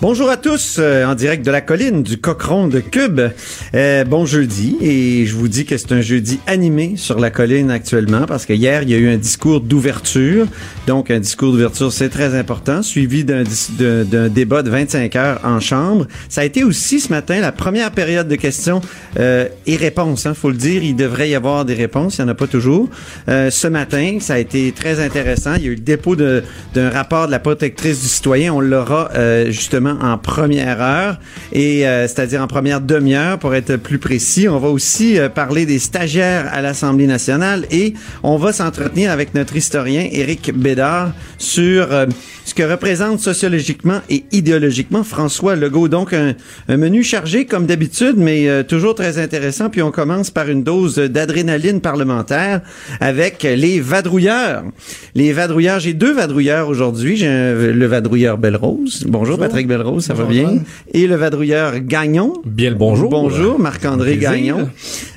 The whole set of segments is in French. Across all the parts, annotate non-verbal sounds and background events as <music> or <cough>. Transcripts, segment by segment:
Bonjour à tous, euh, en direct de la colline du Cochon de Cube. Euh, bon jeudi, et je vous dis que c'est un jeudi animé sur la colline actuellement, parce que hier, il y a eu un discours d'ouverture. Donc, un discours d'ouverture, c'est très important, suivi d'un débat de 25 heures en chambre. Ça a été aussi ce matin la première période de questions euh, et réponses. Il faut le dire, il devrait y avoir des réponses, il n'y en a pas toujours. Euh, ce matin, ça a été très intéressant. Il y a eu le dépôt d'un rapport de la protectrice du citoyen. On l'aura euh, en première heure, et euh, c'est-à-dire en première demi-heure pour être plus précis. On va aussi euh, parler des stagiaires à l'Assemblée nationale et on va s'entretenir avec notre historien Éric Bédard sur euh, ce que représente sociologiquement et idéologiquement François Legault. Donc un, un menu chargé comme d'habitude, mais euh, toujours très intéressant. Puis on commence par une dose d'adrénaline parlementaire avec les vadrouilleurs. Les vadrouilleurs, j'ai deux vadrouilleurs aujourd'hui. J'ai le vadrouilleur Belle-Rose. Bonjour, Patrick Ça va bien? Et le vadrouilleur Gagnon? Bien le bonjour. Bonjour, Marc-André. Gagnon.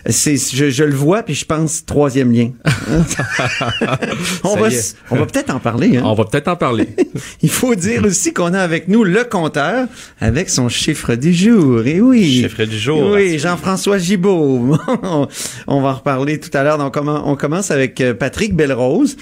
C'est, je, je le vois, puis je pense troisième lien. <laughs> on, va, on va peut-être en parler. Hein? On va peut-être en parler. <laughs> Il faut dire aussi qu'on a avec nous le compteur avec son chiffre du jour. Et oui. Chiffre du jour. Oui, Jean-François Gibault. <laughs> on va en reparler tout à l'heure. Donc, on commence avec euh, Patrick Belrose.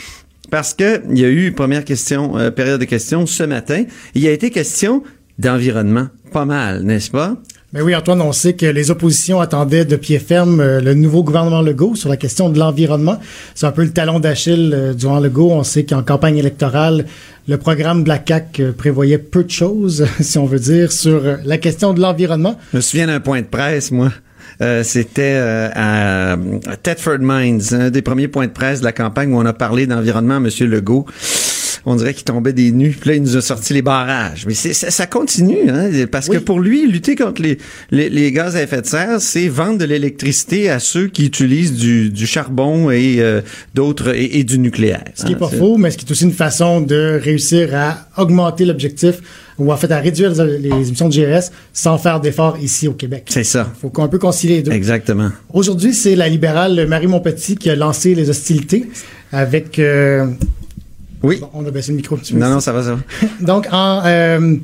Parce que il y a eu première question, euh, période de questions ce matin. Il y a été question d'environnement. Pas mal, n'est-ce pas? Mais oui, Antoine, on sait que les oppositions attendaient de pied ferme euh, le nouveau gouvernement Legault sur la question de l'environnement. C'est un peu le talon d'Achille euh, du gouvernement Legault. On sait qu'en campagne électorale, le programme de la CAQ euh, prévoyait peu de choses, <laughs> si on veut dire, sur la question de l'environnement. Je me souviens d'un point de presse, moi. Euh, C'était euh, à, à Thetford Mines, un des premiers points de presse de la campagne où on a parlé d'environnement à M. Legault. On dirait qu'il tombait des nues. Puis là, il nous a sorti les barrages. Mais ça, ça continue, hein, parce que pour lui, lutter contre les, les, les gaz à effet de serre, c'est vendre de l'électricité à ceux qui utilisent du, du charbon et euh, d'autres et, et du nucléaire. Ce qui est hein. pas faux, mais ce qui est aussi une façon de réussir à augmenter l'objectif ou en fait à réduire les, les émissions de GES sans faire d'efforts ici au Québec. C'est ça. faut qu'on peut concilier les deux. Exactement. Aujourd'hui, c'est la libérale Marie Montpetit qui a lancé les hostilités avec. euh, Oui. bon, on a baissé le micro un petit peu. Non, non, ça va, ça va. <laughs> Donc, en, euh,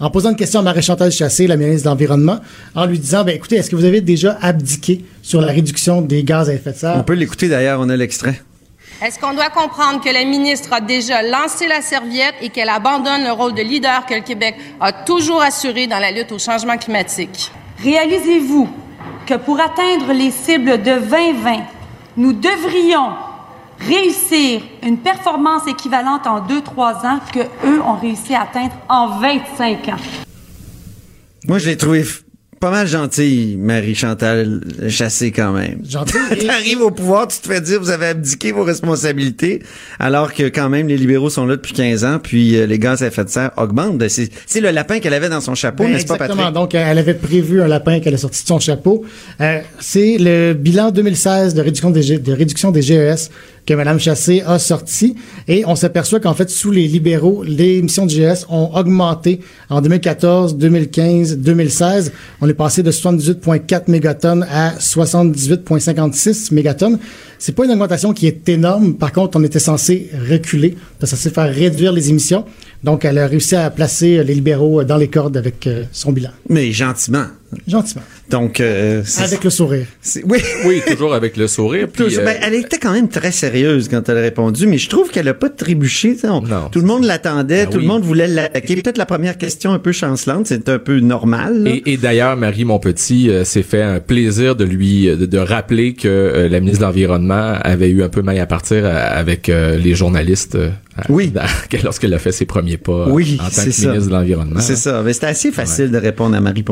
en posant une question à Marie-Chantal Chassé, la ministre de l'Environnement, en lui disant, ben écoutez, est-ce que vous avez déjà abdiqué sur la réduction des gaz à effet de serre? On peut l'écouter d'ailleurs, on a l'extrait. Est-ce qu'on doit comprendre que la ministre a déjà lancé la serviette et qu'elle abandonne le rôle de leader que le Québec a toujours assuré dans la lutte au changement climatique? Réalisez-vous que pour atteindre les cibles de 2020, nous devrions réussir une performance équivalente en 2-3 ans que eux ont réussi à atteindre en 25 ans. Moi, je l'ai trouvé pas mal gentille, Marie-Chantal Chassé, quand même. <laughs> T'arrives au pouvoir, tu te fais dire vous avez abdiqué vos responsabilités, alors que quand même les libéraux sont là depuis 15 ans, puis euh, les gaz à effet de serre augmentent. C'est le lapin qu'elle avait dans son chapeau, Ben, n'est-ce pas, exactement. Patrick? Donc, euh, elle avait prévu un lapin qu'elle a sorti de son chapeau. Euh, c'est le bilan 2016 de réduction des, G- de réduction des GES que Mme Chassé a sorti. Et on s'aperçoit qu'en fait, sous les libéraux, les émissions de GES ont augmenté en 2014, 2015, 2016. On est passé de 78,4 mégatonnes à 78,56 mégatonnes. C'est pas une augmentation qui est énorme. Par contre, on était censé reculer, parce que ça faire réduire les émissions. Donc, elle a réussi à placer les libéraux dans les cordes avec euh, son bilan. Mais gentiment. Gentiment. Donc, euh, Avec le sourire. oui. <laughs> Oui, toujours avec le sourire. puis, Toujours. euh, Ben, elle était quand même très sérieuse quand elle a répondu, mais je trouve qu'elle a pas trébuché. on-. Tout le monde l'attendait, Ben tout oui. le monde voulait l'attaquer. Peut-être la première question un peu chancelante, c'est un peu normal. là. Et, et d'ailleurs, Marie Monpetit euh, s'est fait un plaisir de lui de, de rappeler que euh, la ministre de l'Environnement avait eu un peu mal à partir avec euh, les journalistes euh, Oui. <laughs> <laughs> lorsqu'elle a fait ses premiers pas Oui, en tant c'est que ça. ministre de l'Environnement. C'est ça. Mais c'était assez facile de répondre à Marie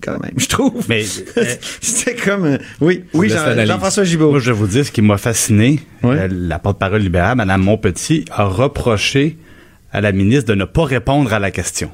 Quand même, je trouve. Mais, <laughs> c'était comme... euh, oui, oui. Jean-François Gibault. Moi, je vais vous dire ce qui m'a fasciné. Euh, la porte-parole libérale, Mme Montpetit, a reproché à la ministre de ne pas répondre à la question.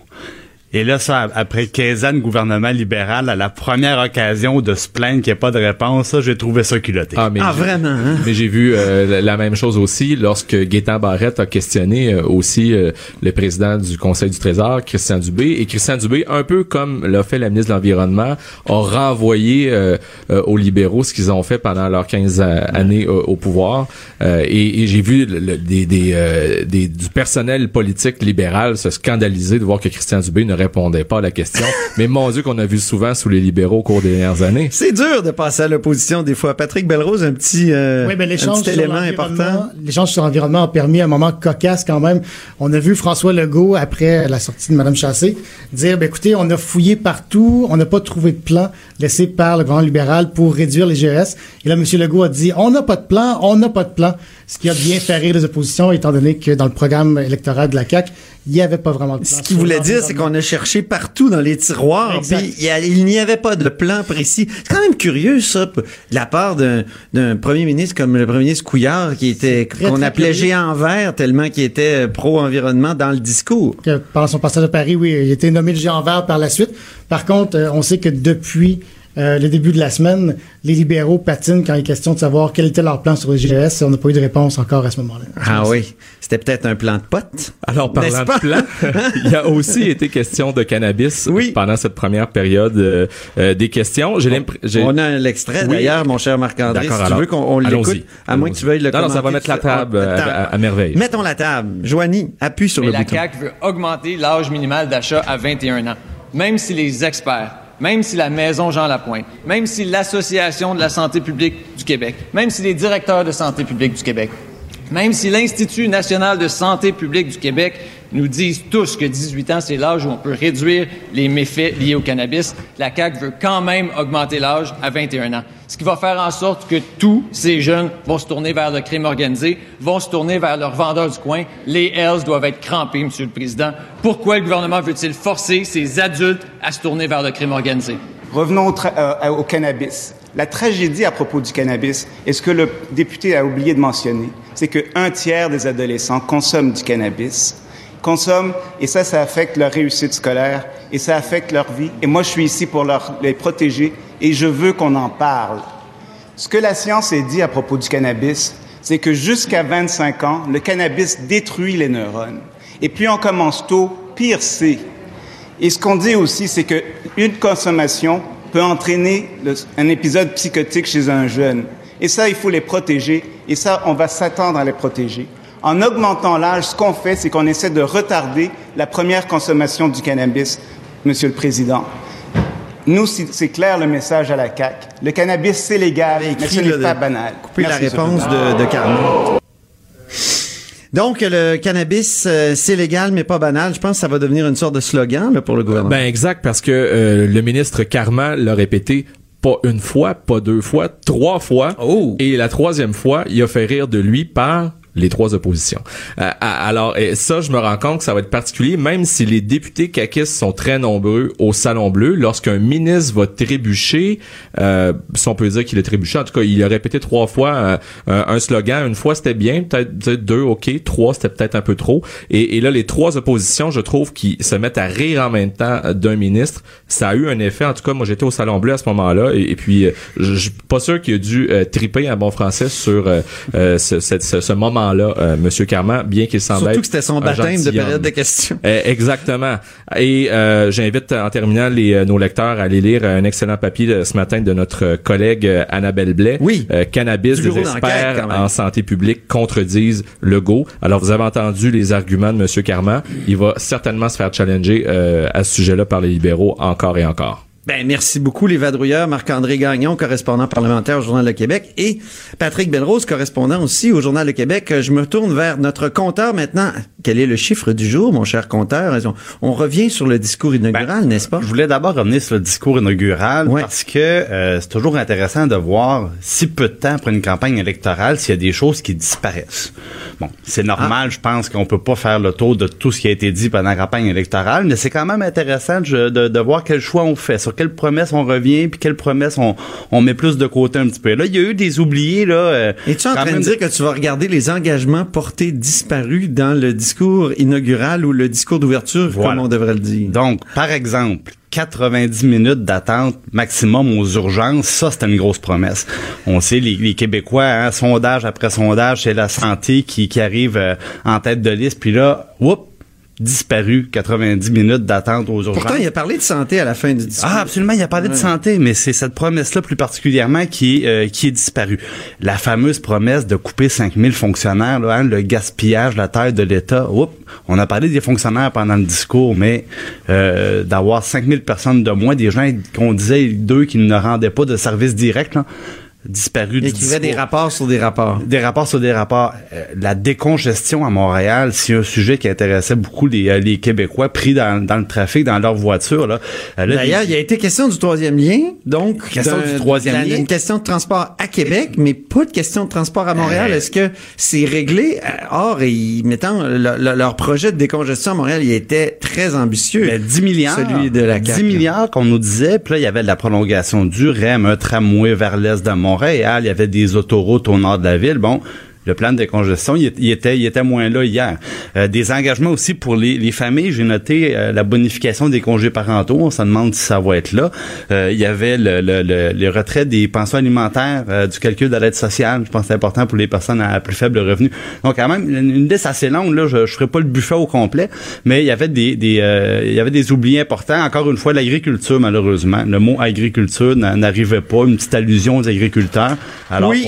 Et là, ça, après 15 ans de gouvernement libéral, à la première occasion de se plaindre qu'il n'y ait pas de réponse, ça, j'ai trouvé ça culotté. Ah, mais Ah, j'ai- vraiment, hein? Mais j'ai vu euh, la- la même chose aussi lorsque Gaétan Barrette a questionné euh, aussi euh, le président du Conseil du Trésor, Christian Dubé. Et Christian Dubé, un peu comme l'a fait la ministre de l'Environnement, a renvoyé euh, euh, aux libéraux ce qu'ils ont fait pendant leurs 15 a- années euh, au pouvoir. Euh, et et j'ai vu le- le- des, des, euh, des- du personnel politique libéral se scandaliser de voir que Christian Dubé ne répondait pas à la question. <laughs> Mais mon Dieu qu'on a vu souvent sous les libéraux au cours des dernières années. C'est dur de passer à l'opposition des fois. Patrick Belrose, un petit, euh, Oui, ben, un l'échange petit sur élément l'environnement- important. L'échange sur l'environnement a permis un moment cocasse quand même. On a vu François Legault, après la sortie de Mme Chassé, dire, ben, écoutez, on a fouillé partout, on n'a pas trouvé de plan laissé par le gouvernement libéral pour réduire les GES. Et là, M. Legault a dit, on n'a pas de plan, on n'a pas de plan. Ce qui a bien fait rire les oppositions, étant donné que dans le programme électoral de la CAQ, il n'y avait pas vraiment de plan. Ce qu'il voulait dire, c'est qu'on a cherché partout dans les tiroirs, puis il n'y avait pas de plan précis. C'est quand même curieux, ça, de la part d'un premier ministre comme le premier ministre Couillard, qui était qu'on appelait curieux. géant vert, tellement qu'il était euh, pro-environnement dans le discours. que pendant son passage à Paris, oui, il a été nommé le géant vert par la suite. Par contre, euh, on sait que depuis euh, le début de la semaine, les libéraux patinent quand il est question de savoir quel était leur plan sur les GES. On n'a pas eu de réponse encore à ce moment-là. Ah oui, c'était peut-être un plan de pote. Alors, parlant de plan, <laughs> il y a aussi été question de cannabis Oui. pendant cette première période euh, euh, des questions. J'ai. On a l'extrait Oui. d'ailleurs, mon cher Marc-André, si D'accord, tu alors, veux qu'on on l'écoute, à moins que tu veuilles le Non, non, ça va mettre la table à, à- à merveille. Mettons la table. Joanie, appuie sur Mais le la bouton. CAQ veut augmenter l'âge minimal d'achat à 21 ans. Même si les experts, même si la Maison Jean Lapointe, même si l'Association de la santé publique du Québec, même si les directeurs de santé publique du Québec, même si l'Institut national de santé publique du Québec nous disent tous que 18 ans, c'est l'âge où on peut réduire les méfaits liés au cannabis, la CAQ veut quand même augmenter l'âge à 21 ans. Ce qui va faire en sorte que tous ces jeunes vont se tourner vers le crime organisé, vont se tourner vers leurs vendeurs du coin. Les Hells doivent être crampés, Monsieur le Président. Pourquoi le gouvernement veut-il forcer ces adultes à se tourner vers le crime organisé? Revenons au, euh, au cannabis. La tragédie à propos du cannabis, et ce que le député a oublié de mentionner, c'est qu'un tiers des adolescents consomment du cannabis, consomment, et ça, ça affecte leur réussite scolaire, et ça affecte leur vie. Et moi, je suis ici pour les protéger, et je veux qu'on en parle. Ce que la science a dit à propos du cannabis, c'est que jusqu'à 25 ans, le cannabis détruit les neurones. Et plus on commence tôt, pire c'est. Et ce qu'on dit aussi, c'est qu'une consommation peut entraîner un épisode psychotique chez un jeune. Et ça, il faut les protéger. Et ça, on va s'attendre à les protéger. En augmentant l'âge, ce qu'on fait, c'est qu'on essaie de retarder la première consommation du cannabis, Monsieur le Président. Nous, c'est clair le message à la CAQ. Le cannabis, c'est légal, mais ce n'est pas banal. Couper la réponse de, de Carmen. Donc, le cannabis, euh, c'est légal, mais pas banal. Je pense que ça va devenir une sorte de slogan là, pour le gouvernement. Ben exact, parce que euh, le ministre Carman l'a répété pas une fois, pas deux fois, trois fois. Oh. Et la troisième fois, il a fait rire de lui par les trois oppositions. Euh, alors, ça, je me rends compte que ça va être particulier, même si les députés caquistes sont très nombreux au Salon Bleu, lorsqu'un ministre va trébucher, euh, si on peut dire qu'il a trébuché, en tout cas, il a répété trois fois euh, un, un slogan. Une fois, c'était bien, peut-être deux, ok. Trois, c'était peut-être un peu trop. Et, là, les trois oppositions, je trouve, qui se mettent à rire en même temps euh, d'un ministre, ça a eu un effet. En tout cas, moi, j'étais au Salon Bleu à ce moment-là, et, puis, euh, je suis pas sûr qu'il a dû triper en bon français sur ce, ce, ce- ce moment-là, euh, Monsieur Carman, bien qu'il semble Surtout être que c'était son baptême de période de questions. <laughs> Euh, exactement. Et euh, j'invite en terminant les, euh, nos lecteurs à aller lire un excellent papier de- ce matin de notre collègue euh, Annabelle Blais. Oui. Euh, cannabis, des experts en santé publique contredisent le go. Alors vous avez entendu les arguments de Monsieur Carman. Il va certainement se faire challenger euh, à ce sujet-là par les libéraux encore et encore. Ben, merci beaucoup, les vadrouilleurs. Marc-André Gagnon, correspondant parlementaire au Journal Le Québec, et Patrick Belrose, correspondant aussi au Journal Le Québec. Je me tourne vers notre compteur maintenant. Quel est le chiffre du jour, mon cher compteur? On, revient sur le discours inaugural, n'est-ce pas? Je voulais d'abord revenir sur le discours inaugural parce que euh, c'est toujours intéressant de voir si peu de temps après une campagne électorale, s'il y a des choses qui disparaissent. Bon, c'est normal, je pense qu'on peut pas faire le tour de tout ce qui a été dit pendant la campagne électorale, mais c'est quand même intéressant de, de, de voir quel choix on fait sur quelles promesses on revient, puis quelles promesses on, on met plus de côté un petit peu. Là, il y a eu des oubliés, là. Euh, Es-tu en train de dire que tu vas regarder les engagements portés disparus dans le discours inaugural ou le discours d'ouverture, comme on devrait le dire? Donc, par exemple, 90 minutes d'attente maximum aux urgences, ça c'est une grosse promesse. On sait les, les Québécois, hein, sondage après sondage, c'est la santé qui, qui arrive euh, en tête de liste, puis là, whoop, disparu 90 minutes d'attente aux urgences. Pourtant, il a parlé de santé à la fin du discours. Ah, absolument, il a parlé de santé, mais c'est cette promesse-là plus particulièrement qui, euh, qui est disparue. La fameuse promesse de couper 5000 fonctionnaires, là, hein, le gaspillage, la taille de l'État. Oups, on a parlé des fonctionnaires pendant le discours, mais euh, d'avoir 5000 personnes de moins, des gens qu'on disait d'eux qui ne rendaient pas de service direct, là, disparu du discours. des rapports sur des rapports. Des rapports sur des rapports. Euh, la décongestion à Montréal, c'est un sujet qui intéressait beaucoup les, euh, les Québécois pris dans, dans, le trafic, dans leur voiture. Là. Euh, D'ailleurs, il y a été question du troisième lien, donc question du troisième lien. Une question de transport à Québec, mais pas de question de transport à Montréal. Est-ce que c'est réglé? Or, et, mettant leur projet de décongestion à Montréal, il était très ambitieux. 10 ben, milliards. Celui de la 10 milliards qu'on nous disait, puis là, il y avait de la prolongation du REM, un tramway vers l'est de Montréal Montréal, il y avait des autoroutes au nord de la ville. Bon, le plan de décongestion, il, était, il était moins là hier. Euh, des engagements aussi pour les, les familles. J'ai noté euh, la bonification des congés parentaux. On se demande si ça va être là. Euh, il y avait le, le, le, retrait des pensions alimentaires, du calcul de l'aide sociale. Je pense que c'est important pour les personnes à, plus faible revenu. Donc quand même une, liste assez longue. Là, je, ne ferai pas le buffet au complet, mais il y avait des, des il y avait des oublis importants. Encore une fois, l'agriculture malheureusement. Le mot agriculture n'arrivait pas. Une petite allusion aux agriculteurs. Alors, oui,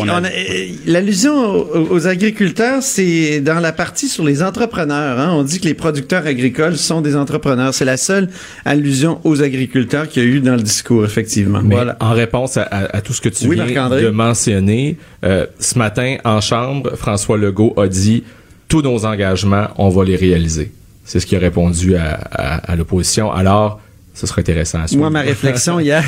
l'allusion aux agriculteurs, c'est dans la partie sur les entrepreneurs. Hein. On dit que les producteurs agricoles sont des entrepreneurs. C'est la seule allusion aux agriculteurs qu'il y a eu dans le discours, effectivement. voilà. En réponse à, tout ce que tu viens de mentionner, euh, ce matin, en Chambre, François Legault a dit tous nos engagements, on va les réaliser. C'est ce qu'il a répondu à, à, l'opposition. Alors, ce serait intéressant à suivre. Moi, ma réflexion <laughs> hier,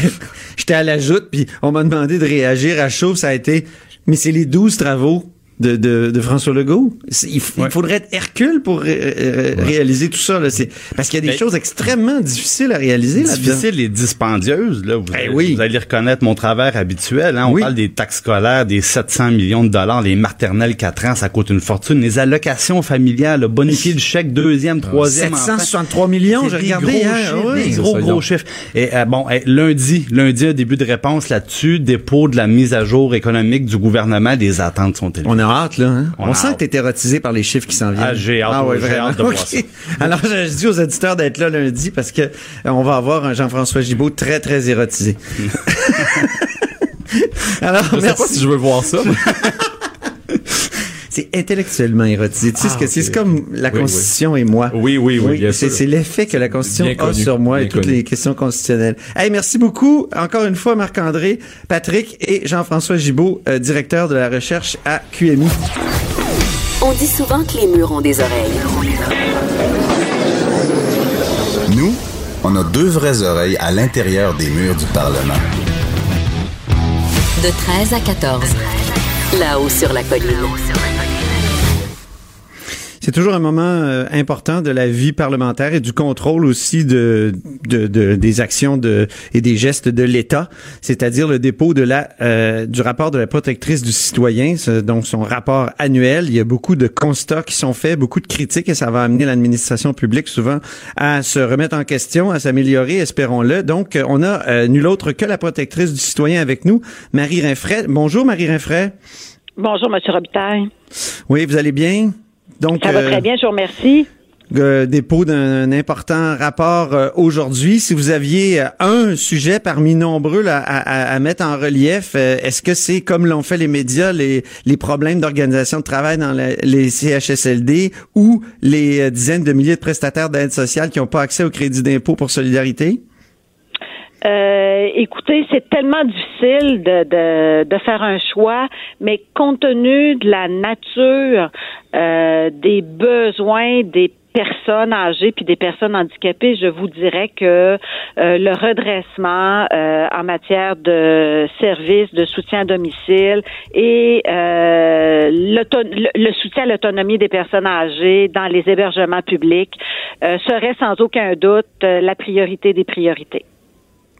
j'étais à la joute, puis on m'a demandé de réagir à chaud. Ça a été, mais c'est les douze travaux de, de, de, François Legault? Il, faudrait être Hercule pour réaliser tout ça. Là. Parce qu'il y a des ben, choses extrêmement difficiles à réaliser là Difficiles et dispendieuses. Là. Vous, ben oui. vous allez reconnaître mon travers habituel. Hein. On parle des taxes scolaires, des 700 millions de dollars, les maternelles 4 ans, ça coûte une fortune. Les allocations familiales, bonifier le chèque deuxième, troisième 763 millions, j'ai regardé. Gros chiffres, des gros, gros chiffres. Et euh, bon, lundi, lundi, un début de réponse là-dessus, dépôt de la mise à jour économique du gouvernement, les attentes sont élevées. Hein? On, sent que tu es érotisé par les chiffres qui s'en viennent. Ah, j'ai hâte, ah, de <laughs> voir ça. Alors, je dis aux auditeurs d'être là lundi parce que euh, on va avoir un Jean-François Gibault très, très érotisé. <laughs> <laughs> Alors, je sais pas si je veux voir ça. C'est intellectuellement érotisé. Tu sais ce que c'est? comme la Constitution et moi. Oui, oui, oui. c'est l'effet que la Constitution a sur moi et toutes les questions constitutionnelles. Hey, merci beaucoup. Encore une fois, Marc-André, Patrick et Jean-François Gibault, euh, directeur de la recherche à QMI. On dit souvent que les murs ont des oreilles. Nous, on a deux vraies oreilles à l'intérieur des murs du Parlement. De 13 à 14. Là-haut sur la colline. C'est toujours un moment euh, important de la vie parlementaire et du contrôle aussi de, de, de des actions de, et des gestes de l'État, c'est-à-dire le dépôt de la euh, du rapport de la protectrice du citoyen, donc son rapport annuel. Il y a beaucoup de constats qui sont faits, beaucoup de critiques et ça va amener l'administration publique souvent à se remettre en question, à s'améliorer, espérons-le. Donc, on a euh, nul autre que la protectrice du citoyen avec nous, Marie Rinfray. Bonjour Marie Rinfray. Bonjour Monsieur Robitaille. Oui, vous allez bien? Donc, ça va très euh, bien, je vous remercie. Euh, dépôt d'un important rapport euh, aujourd'hui. Si vous aviez un sujet parmi nombreux à, mettre en relief, est-ce que c'est comme l'ont fait les médias, les, les problèmes d'organisation de travail dans les CHSLD ou les dizaines de milliers de prestataires d'aide sociale qui n'ont pas accès au crédit d'impôt pour solidarité? Euh, écoutez, c'est tellement difficile de, de, faire un choix, mais compte tenu de la nature euh, des besoins des personnes âgées puis des personnes handicapées, je vous dirais que euh, le redressement en matière de services de soutien à domicile et euh, le, soutien à l'autonomie des personnes âgées dans les hébergements publics serait sans aucun doute la priorité des priorités.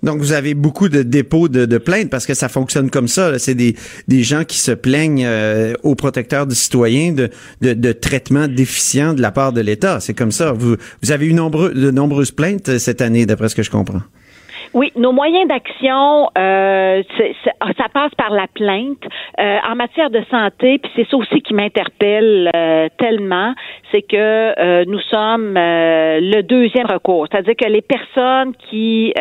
Donc, vous avez beaucoup de dépôts de, plaintes parce que ça fonctionne comme ça. C'est des, gens qui se plaignent euh, aux protecteurs du citoyen de, de, de traitements déficients de la part de l'État. C'est comme ça. Vous, vous avez eu de nombreuses plaintes euh, cette année, d'après ce que je comprends. Oui, nos moyens d'action, euh, ça passe par la plainte. Euh, en matière de santé, puis c'est ça aussi qui m'interpelle euh, tellement, c'est que euh, nous sommes le deuxième recours. C'est-à-dire que les personnes qui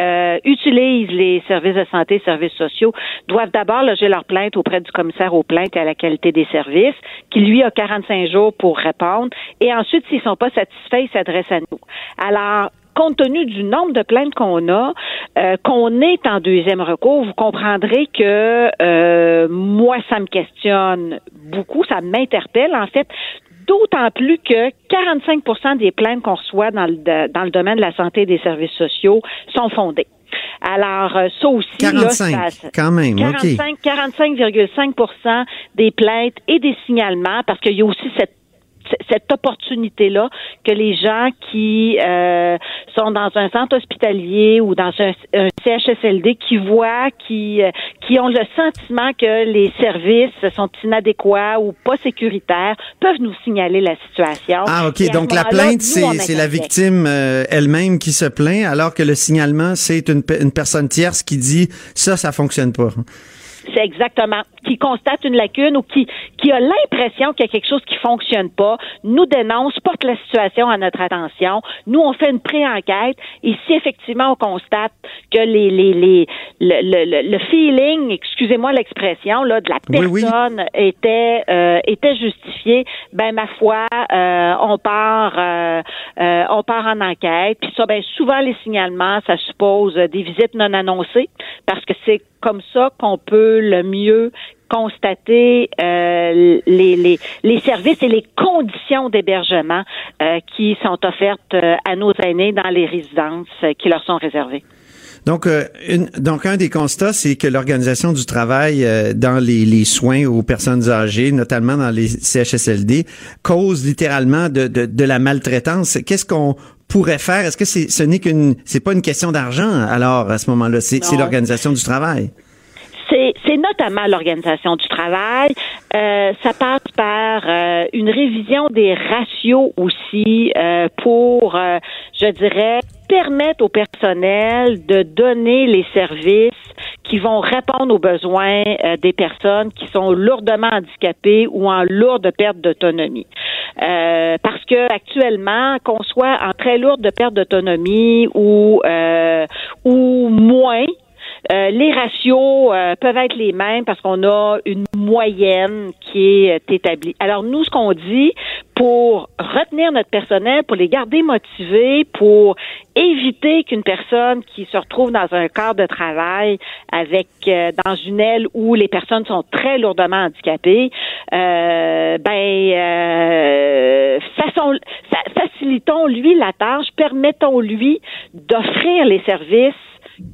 utilisent les services de santé, services sociaux, doivent d'abord loger leur plainte auprès du commissaire aux plaintes et à la qualité des services, qui lui a 45 jours pour répondre. Et ensuite, s'ils sont pas satisfaits, ils s'adressent à nous. Alors, compte tenu du nombre de plaintes qu'on a, euh, qu'on est en deuxième recours, vous comprendrez que euh, moi, ça me questionne beaucoup, ça m'interpelle en fait. D'autant plus que 45% des plaintes qu'on reçoit dans le, dans le domaine de la santé et des services sociaux sont fondées. Alors, euh, ça aussi, 45, là, quand même, 45, 45,5 des plaintes et des signalements, parce qu'il y a aussi cette cette opportunité-là que les gens qui euh, sont dans un centre hospitalier ou dans un, CHSLD qui voient, qui, euh, qui ont le sentiment que les services sont inadéquats ou pas sécuritaires, peuvent nous signaler la situation. Ah, OK. Donc, la plainte, c'est la victime euh, elle-même qui se plaint, alors que le signalement, c'est une, une personne tierce qui dit ça, ça fonctionne pas. C'est exactement. Qui constate une lacune ou qui, qui a l'impression qu'il y a quelque chose qui fonctionne pas, nous dénonce, porte la situation à notre attention. Nous, on fait une pré-enquête et si effectivement on constate que les, les, les, le, le, feeling, excusez-moi l'expression, là, de la personne était, euh, était justifié, ben, ma foi, euh, on part, euh, on part en enquête. Puis ça, ben, souvent les signalements, ça suppose des visites non annoncées parce que c'est comme ça qu'on peut le mieux constater euh, les, les, les, services et les conditions d'hébergement euh, qui sont offertes euh, à nos aînés dans les résidences qui leur sont réservées. Donc, une, donc un des constats, c'est que l'organisation du travail dans les, les, soins aux personnes âgées, notamment dans les CHSLD, cause littéralement de, de, de la maltraitance. Qu'est-ce qu'on pourrait faire? Est-ce que c'est ce n'est qu'une c'est pas une question d'argent alors à ce moment-là, c'est l'organisation du travail. C'est notamment l'organisation du travail. Euh, ça passe par euh, une révision des ratios aussi euh, pour, je dirais, permettre au personnel de donner les services qui vont répondre aux besoins des personnes qui sont lourdement handicapées ou en lourde perte d'autonomie. parce que actuellement, qu'on soit en très lourde perte d'autonomie ou ou moins, euh, les ratios euh, peuvent être les mêmes parce qu'on a une moyenne qui est euh, établie. Alors nous, ce qu'on dit pour retenir notre personnel, pour les garder motivés, pour éviter qu'une personne qui se retrouve dans un cadre de travail avec dans une aile où les personnes sont très lourdement handicapées, ben façon, facilitons lui la tâche, permettons lui d'offrir les services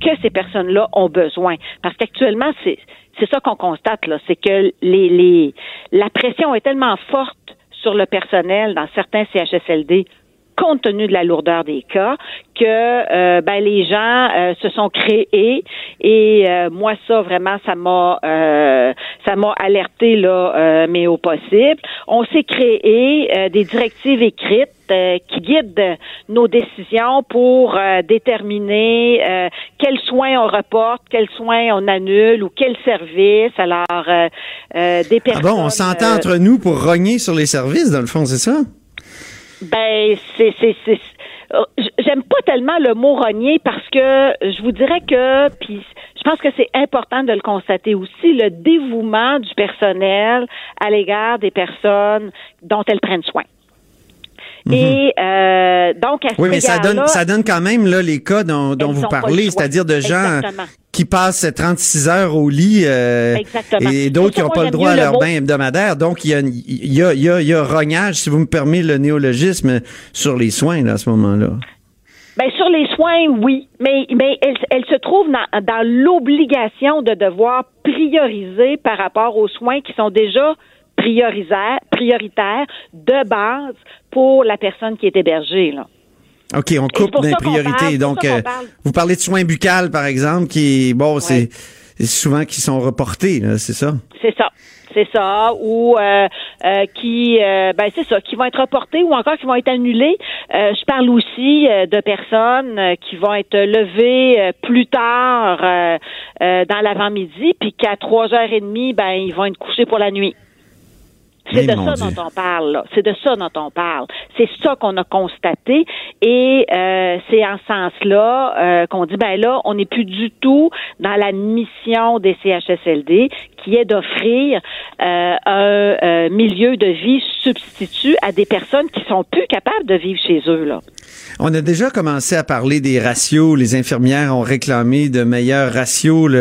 que ces personnes-là ont besoin. Parce qu'actuellement, c'est c'est ça qu'on constate là, c'est que les, les la pression est tellement forte sur le personnel dans certains CHSLD compte tenu de la lourdeur des cas, que euh, ben, les gens euh, se sont créés et euh, moi ça vraiment ça m'a ça m'a alerté là mais au possible. On s'est créé des directives écrites qui guident nos décisions pour déterminer quels soins on reporte, quels soins on annule ou quels services. Alors des personnes. Ah bon, on s'entend entre nous pour rogner sur les services dans le fond, c'est ça? Ben, c'est, c'est, c'est, euh, j'aime pas tellement le mot rogner parce que je vous dirais que, puis je pense que c'est important de le constater aussi, le dévouement du personnel à l'égard des personnes dont elles prennent soin. Et euh, donc, à ce Oui, mais ça donne, ça donne quand même là, les cas dont, dont vous parlez, c'est-à-dire de gens Exactement. qui passent 36 heures au lit euh, et d'autres qui n'ont pas le droit à le leur bain hebdomadaire. Donc, il y a, il y, a, il y, a, il y a rognage, si vous me permettez le néologisme, sur les soins là, à ce moment-là. Ben, sur les soins, oui, mais, mais elle, elle se trouve dans, dans l'obligation de devoir prioriser par rapport aux soins qui sont déjà prioritaires, prioritaires de base pour la personne qui est hébergée. Là. OK, on coupe des priorités. Donc, euh, vous parlez de soins buccales, par exemple, qui, bon, c'est c'est souvent qui sont reportés, c'est ça? C'est ça. C'est ça, ou euh, euh, qui, euh, ben c'est ça, qui vont être reportés ou encore qui vont être annulés. Euh, je parle aussi euh, de personnes qui vont être levées euh, plus tard euh, euh, dans l'avant-midi, puis qu'à trois heures et demie, ben ils vont être couchés pour la nuit. C'est de ça dont on parle. là. C'est de ça dont on parle. C'est ça qu'on a constaté et euh, c'est en ce sens-là euh, qu'on dit ben là, on n'est plus du tout dans la mission des CHSLD qui est d'offrir euh, un euh, milieu de vie substitut à des personnes qui sont plus capables de vivre chez eux là. On a déjà commencé à parler des ratios. Les infirmières ont réclamé de meilleurs ratios.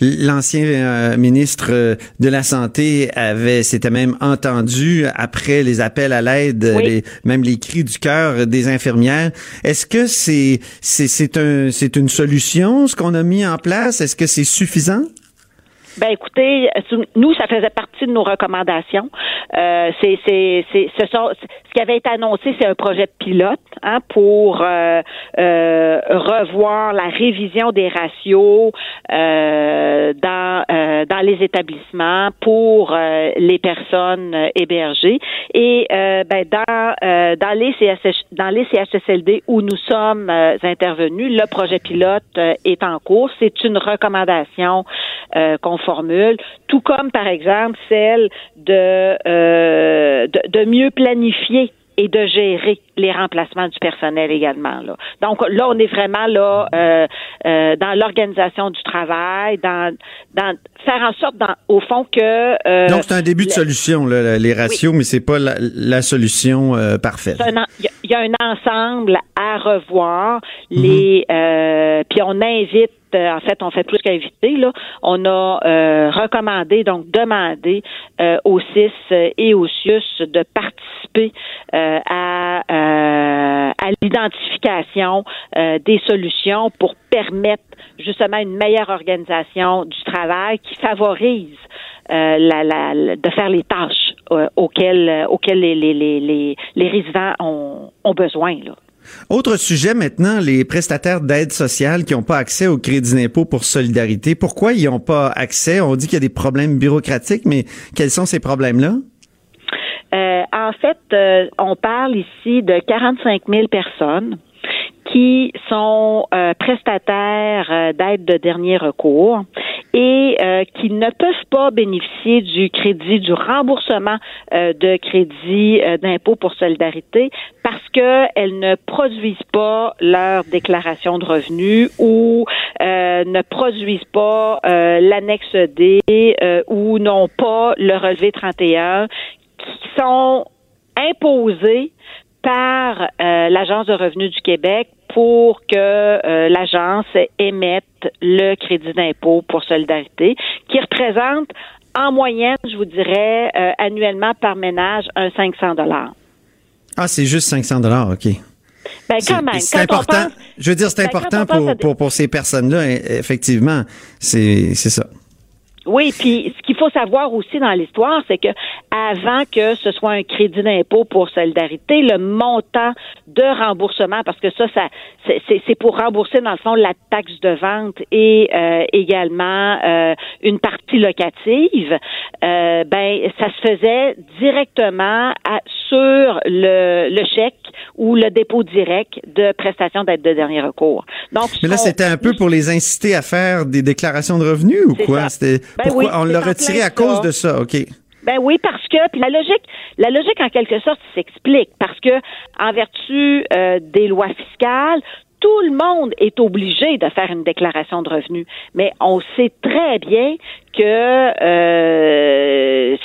L'ancien euh, ministre de la Santé avait, s'était même entendu après les appels à l'aide, Oui. même les cris du cœur des infirmières. Est-ce que c'est, c'est, un, c'est une solution, ce qu'on a mis en place? Est-ce que c'est suffisant? Ben écoutez, nous ça faisait partie de nos recommandations. Euh, c'est c'est c'est ce sont ce qui avait été annoncé, c'est un projet pilote hein, pour euh, euh, revoir la révision des ratios euh, dans euh, dans les établissements pour euh, les personnes hébergées et ben dans dans les dans les CHSLD où nous sommes intervenus, le projet pilote est en cours. C'est une recommandation qu'on formule, tout comme par exemple celle de, euh, de, de mieux planifier et de gérer les remplacements du personnel également. Là. Donc là, on est vraiment là euh, euh, dans l'organisation du travail, dans, dans faire en sorte, dans, au fond, que euh, Donc, c'est un début de solution, là, les ratios, mais c'est pas la, la solution euh, parfaite. Il y, a- il y a un ensemble à revoir. Les, euh, puis on invite, en fait, on fait plus qu'inviter. On a euh, recommandé, donc demandé euh, aux CIS et aux CIUS de participer euh, à, euh, l'identification euh, des solutions pour permettre justement une meilleure organisation du travail qui favorise euh, de faire les tâches euh, auxquelles, euh, les, résidents ont, besoin. Autre sujet maintenant, les prestataires d'aide sociale qui n'ont pas accès au crédit d'impôt pour solidarité. Pourquoi ils n'ont pas accès? On dit qu'il y a des problèmes bureaucratiques, mais quels sont ces problèmes-là? Euh, en fait, euh, on parle ici de 45 000 personnes qui sont euh, prestataires euh, d'aide de dernier recours et euh, qui ne peuvent pas bénéficier du crédit, du remboursement euh, de crédit euh, d'impôt pour solidarité parce qu'elles ne produisent pas leur déclaration de revenus ou euh, ne produisent pas l'annexe D ou n'ont pas le relevé 31 qui sont imposés par euh, l'Agence de revenus du Québec pour que euh, l'agence émette le crédit d'impôt pour solidarité, qui représente en moyenne, je vous dirais, euh, annuellement par ménage un 500 dollars. Ah, c'est juste 500 dollars, ok. Ben quand même, C'est important. pense- je veux dire, c'est ben, important pour, à pour, pour ces personnes-là, e- effectivement. C'est ça. Oui, puis ce qu'il faut savoir aussi dans l'histoire, c'est que avant que ce soit un crédit d'impôt pour solidarité, le montant de remboursement, parce que ça, ça c'est- pour rembourser dans le fond la taxe de vente et euh, également euh, une partie locative, euh, ben ça se faisait directement à- sur le, le chèque ou le dépôt direct de prestations d'aide de dernier recours. Donc, Mais là, c'était un peu pour les inciter à faire des déclarations de revenus ou quoi? C'était Ben pourquoi oui, on l'a retiré à cause de ça, OK. Ben oui, parce que puis la logique, la logique en quelque sorte s'explique parce que en vertu euh, des lois fiscales, tout le monde est obligé de faire une déclaration de revenus. Mais on sait très bien que euh,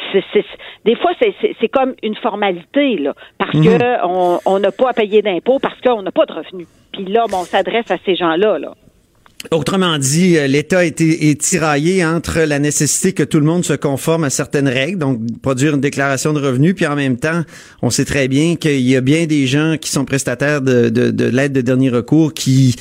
des fois c'est comme une formalité là, parce qu'on que on n'a pas à payer d'impôts parce qu'on n'a pas de revenus. Puis là, on s'adresse à ces gens-là. Là. Autrement dit, euh, l'État est, est, tiraillé entre la nécessité que tout le monde se conforme à certaines règles, donc produire une déclaration de revenus, puis en même temps, on sait très bien qu'il y a bien des gens qui sont prestataires de, de, de l'aide de dernier recours qui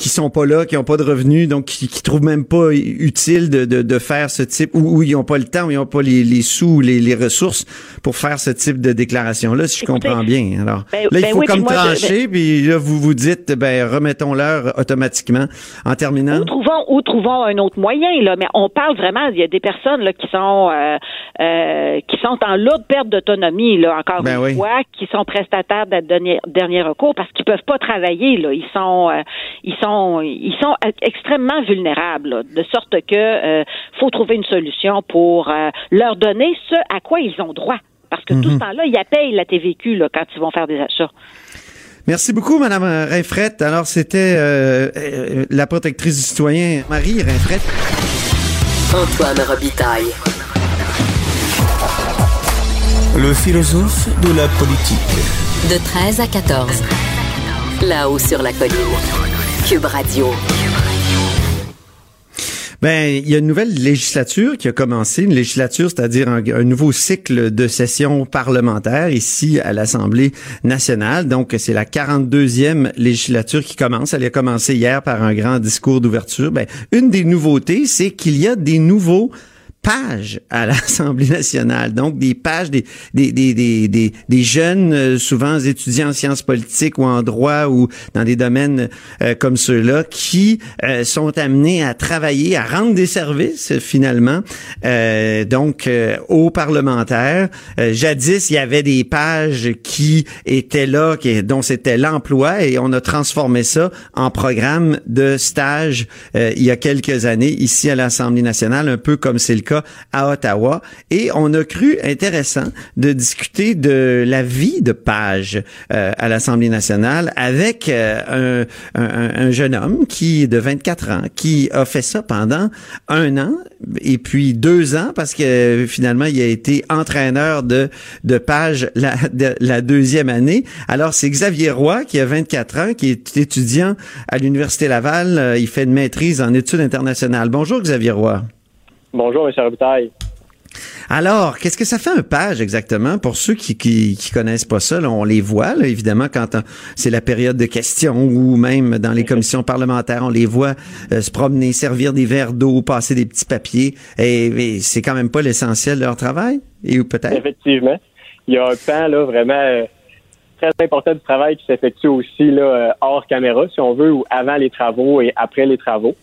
qui sont pas là, qui ont pas de revenus, donc qui, qui trouvent même pas utile de, de, de faire ce type, ou, ils ont pas le temps, ou ils ont pas les, les sous, les, les ressources pour faire ce type de déclaration-là, si je comprends bien. Alors ben, là, il ben faut comme trancher, puis là, vous vous dites, ben remettons-leur automatiquement en terminant? Ou trouvons, ou trouvons un autre moyen, là, mais on parle vraiment, il y a des personnes là, qui sont euh, euh, qui sont en lourde perte d'autonomie, là, encore une fois, qui sont prestataires de dernier, dernier recours parce qu'ils peuvent pas travailler, là. Ils sont euh, ils sont ils sont extrêmement vulnérables, de sorte que euh, faut trouver une solution pour euh, leur donner ce à quoi ils ont droit. Parce que tout ce mhm. temps-là, ils payent la TVQ là, quand ils vont faire des achats. Merci beaucoup, Madame Rinfrette. Alors, c'était euh, la protectrice du citoyen, Marie Rinfrette. Antoine Robitaille. Le philosophe de la politique. De 13 à 14. Là-haut sur la colline. Cube Radio. Ben, il y a une nouvelle législature qui a commencé, une législature, c'est-à-dire un, nouveau cycle de session parlementaire ici à l'Assemblée nationale. Donc, c'est la 42e législature qui commence. Elle a commencé hier par un grand discours d'ouverture. Ben, une des nouveautés, c'est qu'il y a des nouveaux pages à <laughs> l'Assemblée nationale, donc des pages des, des, des, des, des, jeunes, euh, souvent étudiants en sciences politiques ou en droit ou dans des domaines euh, comme ceux-là, qui euh, sont amenés à travailler, à rendre des services finalement, donc aux parlementaires. jadis, il y avait des pages qui étaient là, qui, dont c'était l'emploi, et on a transformé ça en programme de stage il y a quelques années ici à l'Assemblée nationale, un peu comme c'est le à Ottawa. Et on a cru intéressant de discuter de la vie de Page euh, à l'Assemblée nationale avec euh, un, un, jeune homme qui de 24 ans, qui a fait ça pendant un an et puis deux ans parce que finalement il a été entraîneur de, de Page la, la deuxième année. Alors c'est Xavier Roy qui a 24 ans, qui est étudiant à l'Université Laval. Euh, il fait une maîtrise en études internationales. Bonjour Xavier Roy. Bonjour, M. Robitaille. Alors, qu'est-ce que ça fait un page exactement? Pour ceux qui qui, connaissent pas ça On les voit évidemment quand c'est la période de questions ou même dans les commissions parlementaires, on les voit euh, se promener, servir des verres d'eau, passer des petits papiers. Et, c'est quand même pas l'essentiel de leur travail, et peut-être? Effectivement, il y a un pan là vraiment euh, très important du travail qui s'effectue aussi là euh, hors caméra, si on veut, ou avant les travaux et après les travaux.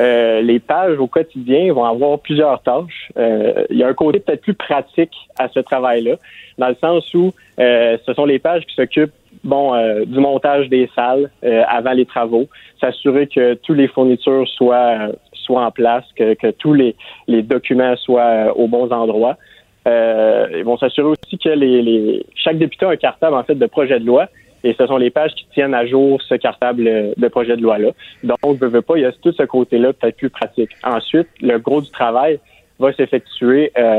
Euh, les pages au quotidien vont avoir plusieurs tâches. Euh, il y a un côté peut-être plus pratique à ce travail-là, dans le sens où euh, ce sont les pages qui s'occupent bon du montage des salles avant les travaux, s'assurer que tous les fournitures soient soient en place, que, que tous les, les documents soient aux bons endroits. ils vont s'assurer aussi que les, les, chaque député a un cartable en fait de projet de loi et ce sont les pages qui tiennent à jour ce cartable de projet de loi-là. Donc, je veux pas, il y a tout ce côté-là peut-être plus pratique. Ensuite, le gros du travail va s'effectuer euh,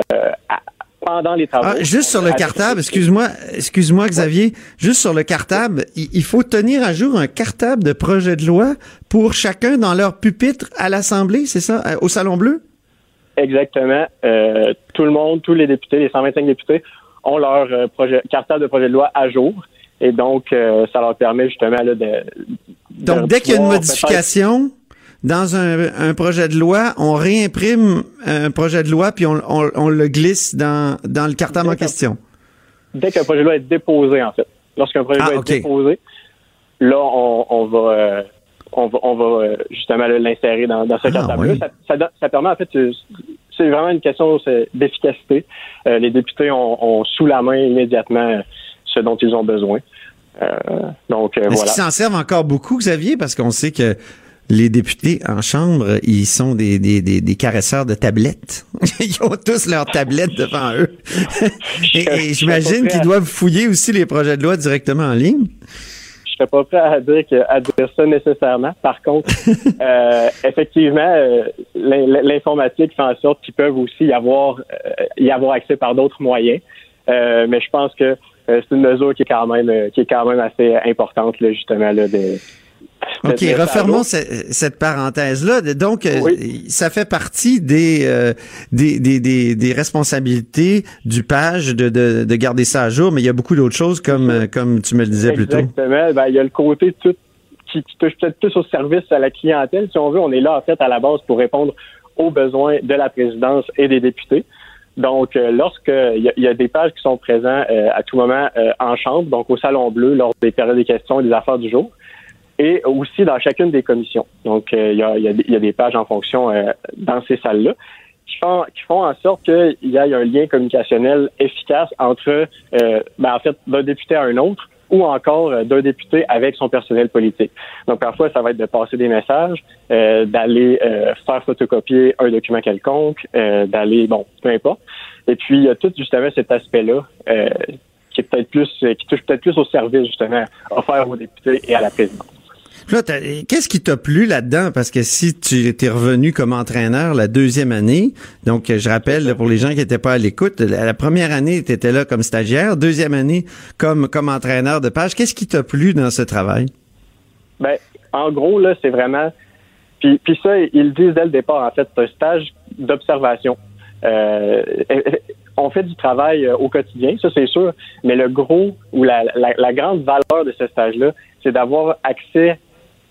pendant les travaux. Ah, juste sur le cartable, excuse-moi, excuse-moi Xavier, juste sur le cartable, il, faut tenir à jour un cartable de projet de loi pour chacun dans leur pupitre à l'Assemblée, c'est ça, euh, au Salon Bleu? Exactement. Euh, tout le monde, tous les députés, les 125 députés, ont leur projet, cartable de projet de loi à jour. Et donc, euh, ça leur permet justement là, de, Donc, dès qu'il y a une modification dans un, projet de loi, on réimprime un projet de loi puis on, le glisse dans, dans le cartable en question. Dès qu'un projet de loi est déposé, en fait. Lorsqu'un projet de loi ah, est déposé, là, on, va... Euh, on va, on va euh, justement l'insérer dans, ce ah, cartable-là. Ça, permet, en fait, c'est vraiment une question d'efficacité. les députés ont, sous la main immédiatement ce dont ils ont besoin. Euh, donc, euh, Est-ce qu'ils s'en servent encore beaucoup, Xavier? Parce qu'on sait que les députés en chambre, ils sont des, des, des, caresseurs de tablettes. <laughs> ils ont tous leurs tablettes devant eux. <laughs> et, j'imagine qu'ils doivent fouiller aussi les projets de loi directement en ligne. Je serais pas prêt à dire que, à dire ça nécessairement. Par contre, <laughs> euh, effectivement, euh, l'in- l'informatique fait en sorte qu'ils peuvent aussi y avoir euh, y avoir accès par d'autres moyens. Mais je pense que c'est une mesure qui est quand même euh, qui est quand même assez importante là, justement là, de, OK, refermons ce- cette parenthèse-là. Donc, euh, ça fait partie des, euh, des, des, des, des responsabilités du page de, de, de garder ça à jour, mais il y a beaucoup d'autres choses, comme, euh, comme tu me le disais plus tôt. Exactement. Ben, il y a le côté tout qui, qui touche peut-être plus au service à la clientèle. Si on veut, on est là en fait à la base pour répondre aux besoins de la présidence et des députés. Donc, euh, lorsque y, y a des pages qui sont présents euh, à tout moment euh, en chambre, donc au salon bleu lors des périodes des questions et des affaires du jour, et aussi dans chacune des commissions. Donc, euh, il y, a, y a y a des pages en fonction euh, dans ces salles-là qui font, qui font en sorte qu'il y ait un lien communicationnel efficace entre, euh, ben, en fait, d'un député à un autre ou encore euh, d'un député avec son personnel politique. Donc, parfois, ça va être de passer des messages, euh, d'aller euh, faire photocopier un document quelconque, euh, d'aller, bon, peu importe. Et puis, il y a tout justement cet aspect-là euh, qui est peut-être plus, qui touche peut-être plus au service, justement, offert aux députés et à la présidence. Qu'est-ce qui t'a plu là-dedans? Parce que si tu étais revenu comme entraîneur la deuxième année, donc je rappelle pour les gens qui n'étaient pas à l'écoute, la, la première année, tu étais là comme stagiaire, deuxième année comme, comme entraîneur de page. Qu'est-ce qui t'a plu dans ce travail? Ben, en gros, là, c'est vraiment. Puis, puis ça, ils le disent dès le départ, en fait, c'est un stage d'observation. Euh, on fait du travail euh, au quotidien, ça c'est sûr, mais le gros ou la, la, la grande valeur de ce stage-là, c'est d'avoir accès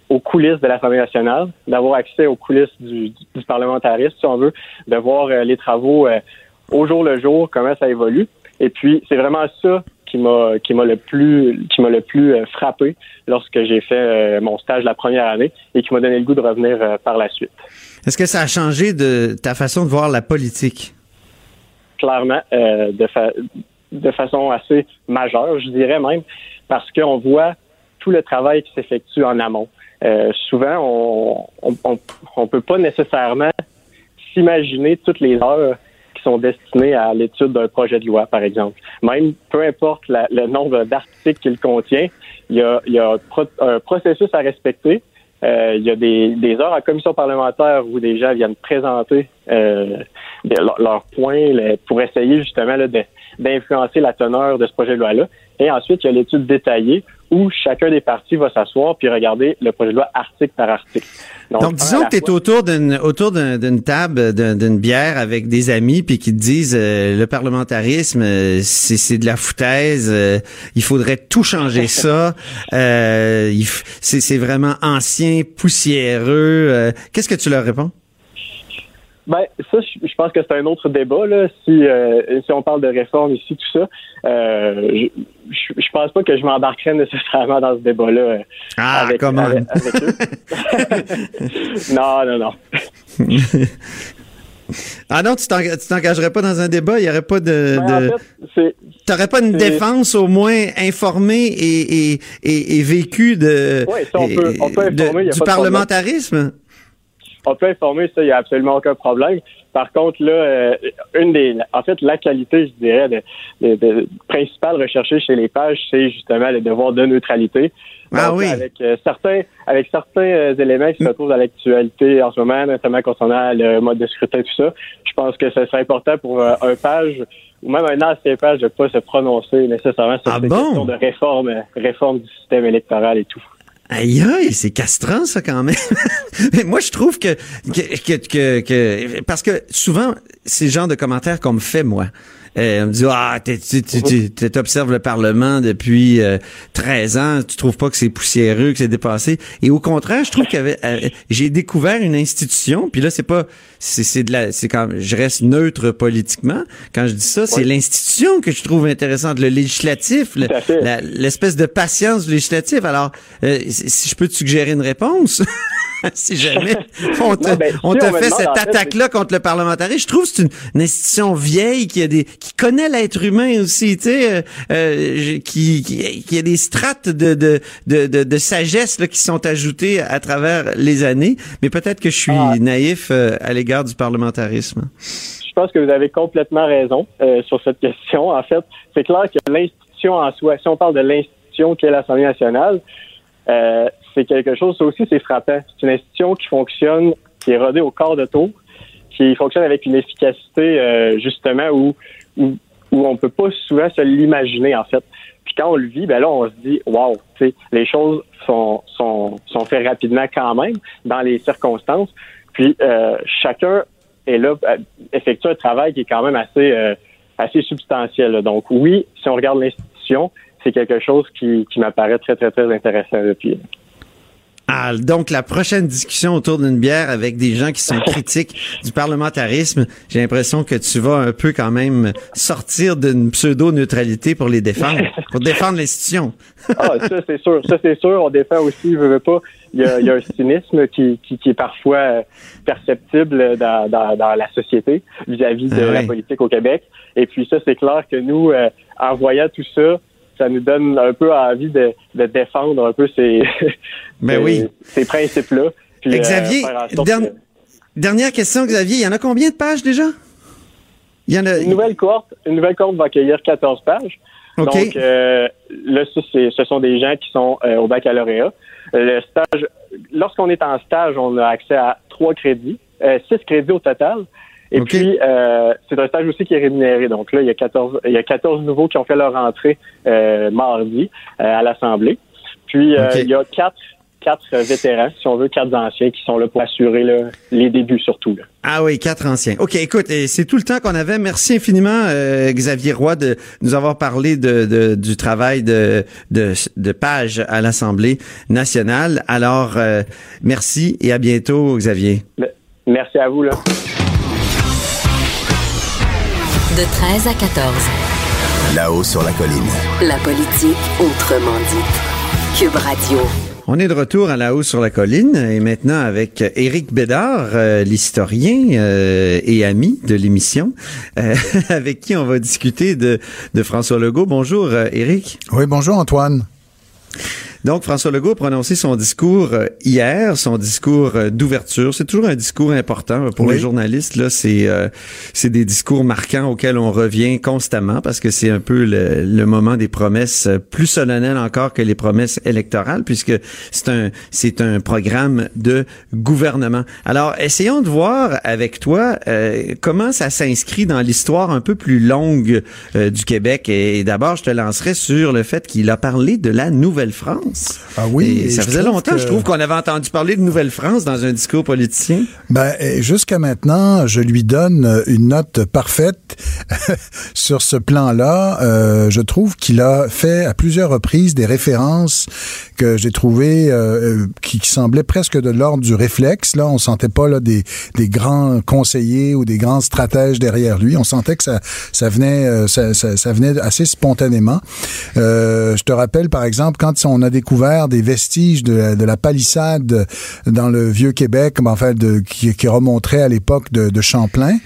aux coulisses de l'Assemblée nationale, d'avoir accès aux coulisses du, du parlementarisme, si on veut, de voir euh, les travaux euh, au jour le jour, comment ça évolue. Et puis, c'est vraiment ça qui m'a qui m'a le plus qui m'a le plus euh, frappé lorsque j'ai fait mon stage la première année et qui m'a donné le goût de revenir par la suite. Est-ce que ça a changé de ta façon de voir la politique? Clairement, de, fa- de façon assez majeure, je dirais même, parce qu'on voit tout le travail qui s'effectue en amont. Euh, souvent, on on peut pas nécessairement s'imaginer toutes les heures qui sont destinées à l'étude d'un projet de loi, par exemple. Même peu importe le nombre d'articles qu'il contient, il y a, un, pro- un processus à respecter. Euh, il y a des, heures en commission parlementaire où des gens viennent présenter euh, leurs points pour essayer justement d'influencer la teneur de ce projet de loi-là. Et ensuite, il y a l'étude détaillée où chacun des partis va s'asseoir puis regarder le projet de loi article par article. Donc, disons que tu es autour d'une autour d'un- d'une table, d'un- d'une bière avec des amis, puis qui te disent euh, le parlementarisme, euh, c'est c'est de la foutaise, euh, il faudrait tout changer <laughs> ça, euh, c'est c'est vraiment ancien, poussiéreux. euh, Qu'est-ce que tu leur réponds? Ben, ça, je je pense que c'est un autre débat, là. Si, euh, si on parle de réforme ici, tout ça, euh, je, pense pas que je m'embarquerais nécessairement dans ce débat-là. euh, Ah, avec, eux. <laughs> non, non, non. <laughs> Ah non, tu t'eng- tu t'engagerais pas dans un débat, il y aurait pas de... Ben, en de... fait, T'aurais pas une défense au moins informée et, et, et, et vécue de, Ouais, ça, on peut- on peut informer, il y a du pas de problème. parlementarisme? On peut informer, ça, il n'y a absolument aucun problème. Par contre, là, euh, une des, en fait, la qualité, je dirais, de, de- de- principale recherchée chez les pages, c'est justement le devoir de neutralité. Ah Donc, oui. Avec euh, certains, avec certains euh, éléments qui se retrouvent dans l'actualité en ce moment, notamment concernant le mode de scrutin, tout ça, je pense que ce serait important pour euh, un page ou même un ancien page de pas se prononcer nécessairement sur Ah ces bon? questions de réforme, réforme du système électoral et tout. Aïe aïe, c'est castrant ça quand même. <laughs> Mais moi je trouve que que, que que que- parce que souvent c'est le genre de commentaires qu'on me fait moi. Euh, on me dit ah tu t'observes le Parlement depuis euh, 13 ans, tu trouves pas que c'est poussiéreux, que c'est dépassé? Et au contraire, je trouve que j'ai découvert une institution, puis là c'est pas c'est c'est de la c'est quand je reste neutre politiquement. Quand je dis ça, c'est l'institution que je trouve intéressante, le législatif, le- la- l'espèce de patience du législatif. Alors euh, si je peux te suggérer une réponse? <laughs> <laughs> si jamais on te, <laughs> Non, ben, on te on fait cette attaque-là contre le parlementarisme, je trouve que c'est une, une institution vieille qui a des qui connaît l'être humain aussi, tu sais, euh, euh, qui, qui qui a des strates de de de, de, de sagesse là, qui sont ajoutées à travers les années. Mais peut-être que je suis Ah. naïf euh, à l'égard du parlementarisme. Je pense que vous avez complètement raison euh, sur cette question. En fait, c'est clair que l'institution en soi, si on parle de l'institution qu'est l'Assemblée nationale, euh, c'est quelque chose, ça aussi, c'est frappant. C'est une institution qui fonctionne, qui est rodée au corps de tour, qui fonctionne avec une efficacité, euh, justement, où, où, où on peut pas souvent se l'imaginer, en fait. Puis quand on le vit, ben là, on se dit, wow, les choses sont, sont, sont faites rapidement quand même, dans les circonstances. Puis euh, chacun est là, euh, effectue un travail qui est quand même assez, assez substantiel. Donc oui, si on regarde l'institution, c'est quelque chose qui, qui m'apparaît très, très, très intéressant. là. Ah, donc la prochaine discussion autour d'une bière avec des gens qui sont critiques du parlementarisme, j'ai l'impression que tu vas un peu quand même sortir d'une pseudo-neutralité pour les défendre, pour défendre l'institution. <laughs> Ah, ça, c'est sûr. Ça, c'est sûr. On défend aussi, veut, veut pas. Il y a, il y a un cynisme qui, qui, qui est parfois perceptible dans, dans, dans la société vis-à-vis de Ah la politique au Québec. Et puis ça, c'est clair que nous, euh, en voyant tout ça, ça nous donne un peu envie de, de défendre un peu ces, <laughs> Ben ces- oui. ces principes-là. Et euh, Xavier, que- dernière question, Xavier, il y en a combien de pages déjà? Il y en a. Une nouvelle cohorte, une nouvelle cohorte va accueillir 14 pages. Donc euh, là, ce sont des gens qui sont euh, au baccalauréat. Le stage, lorsqu'on est en stage, on a accès à trois crédits, six crédits au total. Et puis, euh, c'est un stage aussi qui est rémunéré. Donc là, il y a 14, il y a 14 nouveaux qui ont fait leur entrée euh, mardi euh, à l'Assemblée. Puis, euh, il y a quatre, quatre vétérans, si on veut, quatre anciens qui sont là pour assurer là, les débuts surtout. Là. Ah oui, quatre anciens. OK, écoute, et c'est tout le temps qu'on avait. Merci infiniment, euh, Xavier Roy, de nous avoir parlé de, de- du travail de, de, de page à l'Assemblée nationale. Alors, euh, merci et à bientôt, Xavier. Merci à vous. Là. De 13 à 14. Là-haut sur la colline. La politique autrement dite. Cube Radio. On est de retour à la hausse sur la colline et maintenant avec Éric Bédard, euh, l'historien euh, et ami de l'émission, euh, <laughs> avec qui on va discuter de, de François Legault. Bonjour, Éric. Oui, bonjour Antoine. Donc, François Legault a prononcé son discours euh, hier, son discours euh, d'ouverture. C'est toujours un discours important euh, pour Oui. les journalistes. Là, c'est euh, c'est des discours marquants auxquels on revient constamment parce que c'est un peu le, le moment des promesses plus solennelles encore que les promesses électorales, puisque c'est un c'est un programme de gouvernement. Alors, essayons de voir avec toi euh, comment ça s'inscrit dans l'histoire un peu plus longue euh, du Québec. Et, d'abord, je te lancerai sur le fait qu'il a parlé de la Nouvelle-France. Ah oui, Et et ça faisait longtemps, que- je trouve, qu'on avait entendu parler de Nouvelle-France dans un discours politicien. Ben, jusqu'à maintenant, je lui donne euh, une note parfaite <laughs> sur ce plan-là. Euh, je trouve qu'il a fait à plusieurs reprises des références que j'ai trouvées euh, qui, qui semblaient presque de l'ordre du réflexe. Là, on sentait pas là des, des grands conseillers ou des grands stratèges derrière lui. On sentait que ça, ça venait, ça, ça, ça venait assez spontanément. Euh, je te rappelle, par exemple, quand on a découvert des vestiges de la, de la palissade dans le vieux Québec, en fait, de, qui, qui remonterait à l'époque de, de Champlain,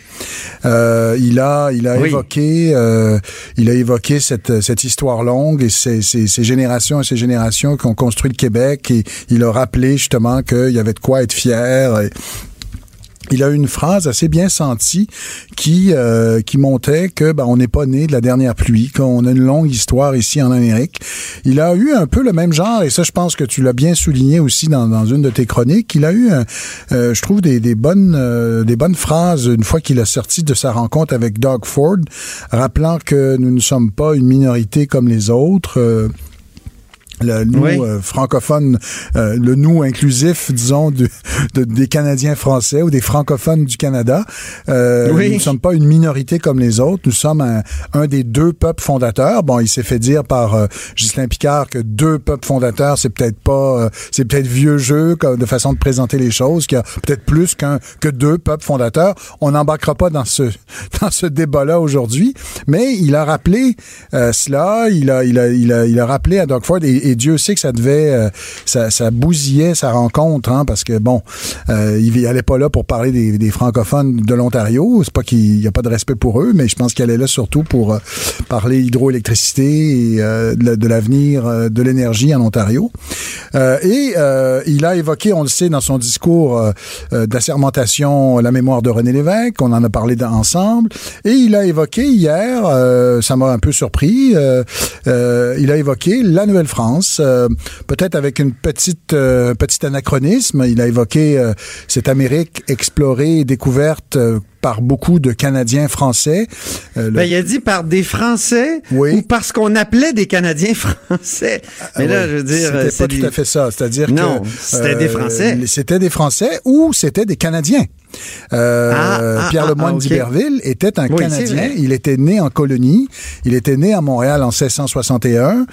euh, il a, il a Oui. évoqué, euh, il a évoqué cette, cette histoire longue et ces, ces, ces générations et ces générations qui ont construit le Québec et il a rappelé justement qu'il y avait de quoi être fier. Et, il a une phrase assez bien sentie qui euh, qui montait que ben, on n'est pas né de la dernière pluie, qu'on a une longue histoire ici en Amérique. Il a eu un peu le même genre et ça je pense que tu l'as bien souligné aussi dans, dans une de tes chroniques. Il a eu, euh, je trouve des, des bonnes euh, des bonnes phrases une fois qu'il a sorti de sa rencontre avec Doug Ford, rappelant que nous ne sommes pas une minorité comme les autres. Le nous Oui. euh, francophone, euh, le nous inclusif, disons, de, de- des Canadiens français ou des francophones du Canada. Euh, Oui. Nous ne sommes pas une minorité comme les autres. Nous sommes un, un des deux peuples fondateurs. Bon, il s'est fait dire par euh, Ghislain Picard que deux peuples fondateurs, c'est peut-être pas, euh, c'est peut-être vieux jeu comme de façon de présenter les choses, qu'il y a peut-être plus qu'un que deux peuples fondateurs. On n'embarquera pas dans ce <laughs> dans ce débat-là aujourd'hui, mais il a rappelé euh, cela. Il a il a il a il a rappelé à Doug Ford et, et Dieu sait que ça devait euh, ça, bousillait sa rencontre, hein, parce que bon, euh, il, il allait pas là pour parler des, francophones de l'Ontario. C'est pas qu'il y a pas de respect pour eux, mais je pense qu'il allait là surtout pour euh, parler hydroélectricité et de, la- de l'avenir de l'énergie en Ontario. Et il a évoqué, on le sait, dans son discours d'assermentation, la mémoire de René Lévesque. On en a parlé ensemble. Et il a évoqué hier, ça m'a un peu surpris, il a évoqué la Nouvelle-France Euh, peut-être avec une petite euh, petit anachronisme. Il a évoqué euh, cette Amérique explorée et découverte euh, par beaucoup de Canadiens français. Euh, le- Ben, il a dit par des Français ou parce qu'on appelait des Canadiens <laughs> français. Mais là, Ah, je veux dire, c'était pas des- tout à fait ça. C'est-à-dire Non, que c'était des Français. C'était des Français ou c'était des Canadiens. Euh, Ah, ah, Pierre ah, Lemoyne ah, ok. d'Iberville était un Oui, Canadien. Il était né en colonie. Il était né à Montréal en 1661.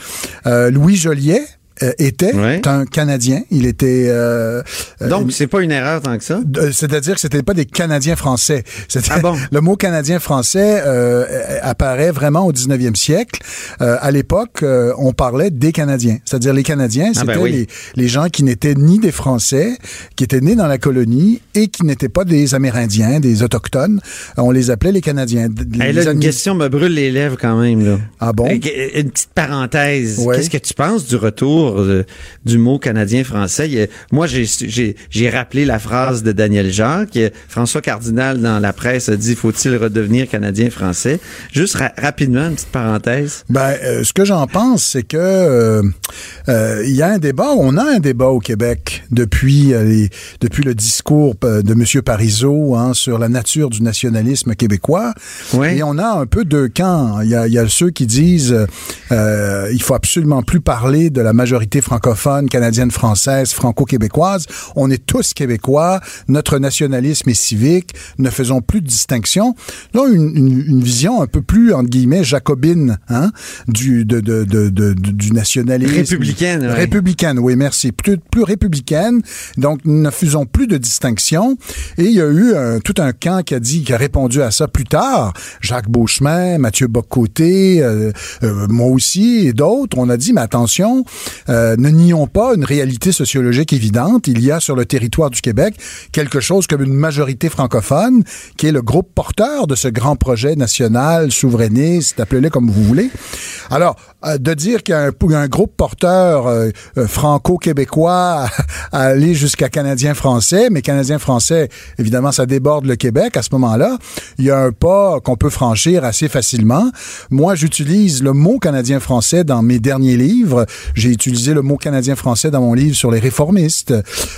Euh, Louis Joliet euh, était un Canadien. Il était euh, Donc, c'est pas une erreur tant que ça? euh, C'est-à-dire que c'était pas des Canadiens français. Ah bon? <laughs> le mot Canadien français euh, euh, apparaît vraiment au 19e siècle. Euh, à l'époque, euh, on parlait des Canadiens. C'est-à-dire les Canadiens, Ah c'était ben oui. les, les gens qui n'étaient ni des Français, qui étaient nés dans la colonie et qui n'étaient pas des Amérindiens, des autochtones. On les appelait les Canadiens. Hey, les là, une question me brûle les lèvres quand même. Là. Ah bon? Une petite parenthèse. Qu'est-ce que tu penses du retour euh, du mot canadien-français? Moi, j'ai- rappelé la phrase de Daniel Jacques. François Cardinal, dans la presse, a dit « Faut-il redevenir canadien-français? » Juste ra- rapidement, une petite parenthèse. Ben, euh, ce que j'en pense, c'est que euh, euh, il y a un débat, on a un débat au Québec depuis les- depuis le discours de M. Parizeau hein, sur la nature du nationalisme québécois. Et on a un peu deux camps. Il y a, il y a ceux qui disent il faut absolument plus parler de la majorité francophone, canadienne, française, franco-québécoise. On est tous québécois. Notre nationalisme est civique. Ne faisons plus de distinction. Là, une, une, une vision un peu plus entre guillemets jacobine hein, du de, de, de, de- du nationalisme Républicaine, ouais. républicaine, oui, merci. Plus, plus républicaine. Donc, ne faisons plus de distinction. Et il y a eu un- tout un camp qui a dit, qui a répondu à ça plus tard. Jacques Beauchemin, Mathieu Bocoté, euh, euh, moi aussi et d'autres. On a dit, mais attention, euh, ne nions pas une réalité sociologique évidente. Il y a sur le territoire du Québec quelque chose comme une majorité francophone qui est le groupe porteur de ce grand projet national, souverainiste, appelez-le comme vous voulez. Alors, euh, de dire qu'il y a un, groupe porteur euh, franco-québécois à, <laughs> à aller jusqu'à canadien-français, mais canadien-français, évidemment, ça déborde le Québec à ce moment-là. Il y a un pas qu'on peut franchir assez facilement. Moi, j'utilise le mot canadien-français dans mes derniers livres. J'ai utilisé le mot canadien-français dans mon livre sur les réformistes.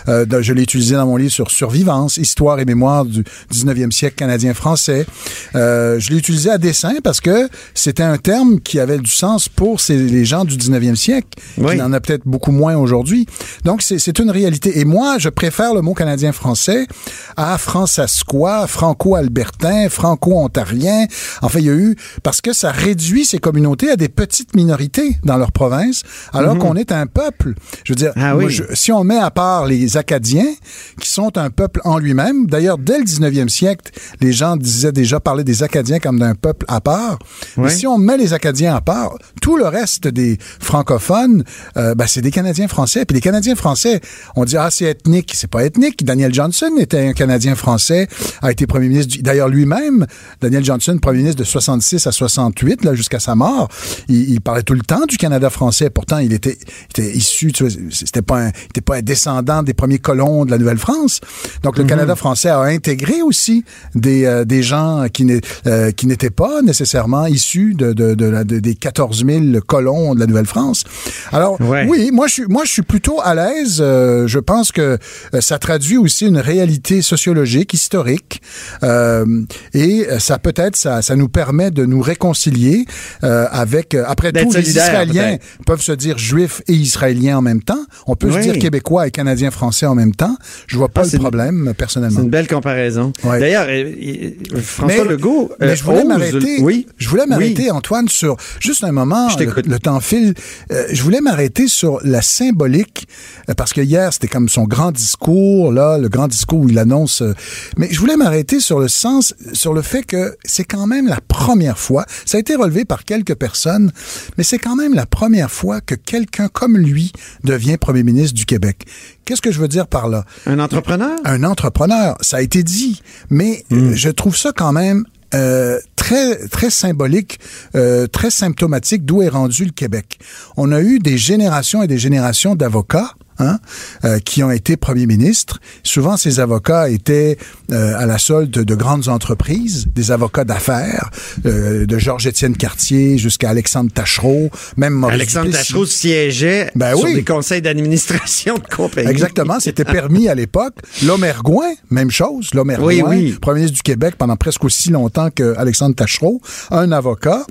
Euh, je l'ai utilisé dans mon livre sur survivance, histoire et mémoire du 19e siècle canadien-français. Euh, je l'ai utilisé à dessein parce que c'était un terme qui avait du sens pour ces, les gens du 19e siècle. Oui. Il en a peut-être beaucoup moins aujourd'hui. Donc, c'est une réalité. Et moi, je préfère le mot canadien-français à francescois, franco-albertain, franco-ontarien. Enfin, il y a eu... Parce que ça réduit ces communautés à des petites minorités dans leur province, alors Mhm. qu'on est un peuple. Je veux dire, Ah moi, oui. je- si on met à part les Acadiens, qui sont un peuple en lui-même, d'ailleurs, dès le 19e siècle, les gens disaient déjà parler des Acadiens comme d'un peuple à part. Mais si on met les Acadiens à part, tout le reste des francophones, euh, ben, c'est des Canadiens français. Puis les Canadiens français, on dit, ah, c'est ethnique. C'est pas ethnique. Daniel Johnson était un Canadien français, a été premier ministre, d'ailleurs lui-même, Daniel Johnson, premier ministre de 66 à 68, là, jusqu'à sa mort, il, il parlait tout le temps du Canada français. Pourtant, il était, était issu, tu vois, c'était pas un, il était pas un descendant des premiers colons de la Nouvelle-France. Donc, le Mhm. Canada français a intégré aussi des, euh, des gens qui n'est- euh, qui n'étaient pas nécessairement issus de, de, de la- de- des 14 000 colons de la Nouvelle-France. Alors, oui, moi, je suis, moi, je suis plutôt à l'aise. euh, je pense que euh, ça traduit aussi une réalité sociologique, historique, euh, et euh, ça peut-être, ça, ça nous permet de nous réconcilier euh, avec. euh, après tout, les Israéliens peuvent se dire juifs et israéliens en même temps. On peut se dire québécois et canadien français en même temps. Je vois pas Ah, le problème personnellement. C'est une belle comparaison. Ouais. D'ailleurs, euh, euh, François Mais- Legault mais euh, je voulais m'arrêter. Oui. Je voulais m'arrêter, Oui. Antoine, sur juste un moment. Je Le, temps file. Euh, je voulais m'arrêter sur la symbolique euh, parce que hier c'était comme son grand discours là, le grand discours où il annonce. mais je voulais m'arrêter sur le sens, sur le fait que c'est quand même la première fois. Ça a été relevé par quelques personnes, mais c'est quand même la première fois que quelqu'un comme lui devient premier ministre du Québec. Qu'est-ce que je veux dire par là? Un entrepreneur? un entrepreneur, ça a été dit, mais euh, je trouve ça quand même euh, très très symbolique, euh, très symptomatique d'où est rendu le Québec. On a eu des générations et des générations d'avocats. Hein, euh, qui ont été premiers ministres. Souvent, ces avocats étaient euh, à la solde de grandes entreprises, des avocats d'affaires, euh, de Georges-Étienne Cartier jusqu'à Alexandre Tachereau, même Maurice Alexandre. Tachereau siégeait Ben sur oui. des conseils d'administration de compagnie. Exactement, c'était permis à l'époque. L'homme Ergoin, même chose. L'homme Ergoin, Oui, oui. premier ministre du Québec pendant presque aussi longtemps que Alexandre Tachereau, un avocat.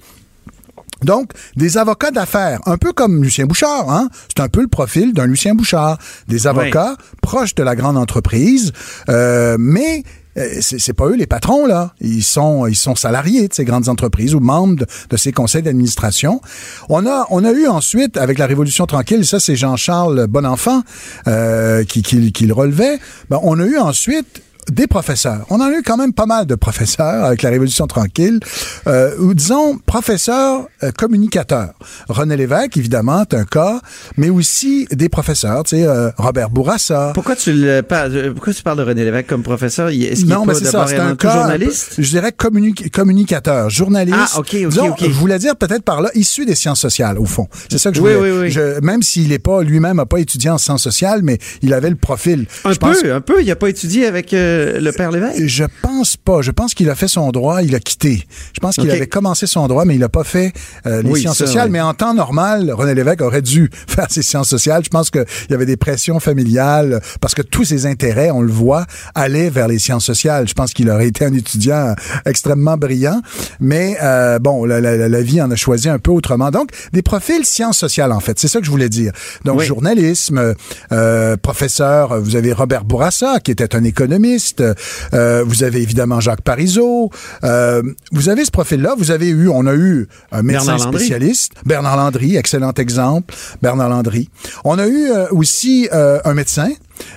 Donc, des avocats d'affaires, un peu comme Lucien Bouchard, hein? C'est un peu le profil d'un Lucien Bouchard. Des avocats proches de la grande entreprise, euh, mais euh, c'est c'est pas eux les patrons là, ils sont ils sont salariés de ces grandes entreprises ou membres de, de ces conseils d'administration. On a on a eu ensuite avec la Révolution tranquille, ça c'est Jean-Charles Bonenfant euh, qui, qui qui le relevait. Ben, on a eu ensuite des professeurs. On en a eu quand même pas mal de professeurs avec la Révolution tranquille, euh, ou disons professeurs euh, communicateurs. René Lévesque, évidemment, est un cas, mais aussi des professeurs, tu sais, euh, Robert Bourassa. Pourquoi tu, le parles, pourquoi tu parles de René Lévesque comme professeur? Est-ce qu'il Non, est mais c'est ça, un cas, journaliste? je dirais communi- communicateur, journaliste. Ah, ok, ok, Disons, ok. Je voulais dire peut-être par là, issu des sciences sociales, au fond. C'est ça que je Oui, voulais. oui, oui. Je- même s'il est pas, lui-même a pas étudié en sciences sociales, mais il avait le profil. Un Je pense peu, un peu. Il a pas étudié avec euh, le père Lévesque? Je pense pas. Je pense qu'il a fait son droit, il a quitté. Je pense qu'il avait commencé son droit, mais il a pas fait euh, les Oui, sciences ça, sociales. oui. Mais en temps normal, René Lévesque aurait dû <laughs> faire ses sciences sociales. Je pense qu'il y avait des pressions familiales parce que tous ses intérêts, on le voit, allaient vers les sciences sociales. Je pense qu'il aurait été un étudiant extrêmement brillant. Mais euh, bon, la, la- la vie en a choisi un peu autrement. Donc, des profils sciences sociales, en fait. C'est ça que je voulais dire. Donc, Oui. journalisme, euh, professeur, vous avez Robert Bourassa, qui était un économiste. Euh, vous avez évidemment Jacques Parizeau. Euh, vous avez ce profil-là. Vous avez eu, on a eu un médecin Bernard Landry. spécialiste. Bernard Landry, excellent exemple. Bernard Landry. On a eu euh, aussi un médecin.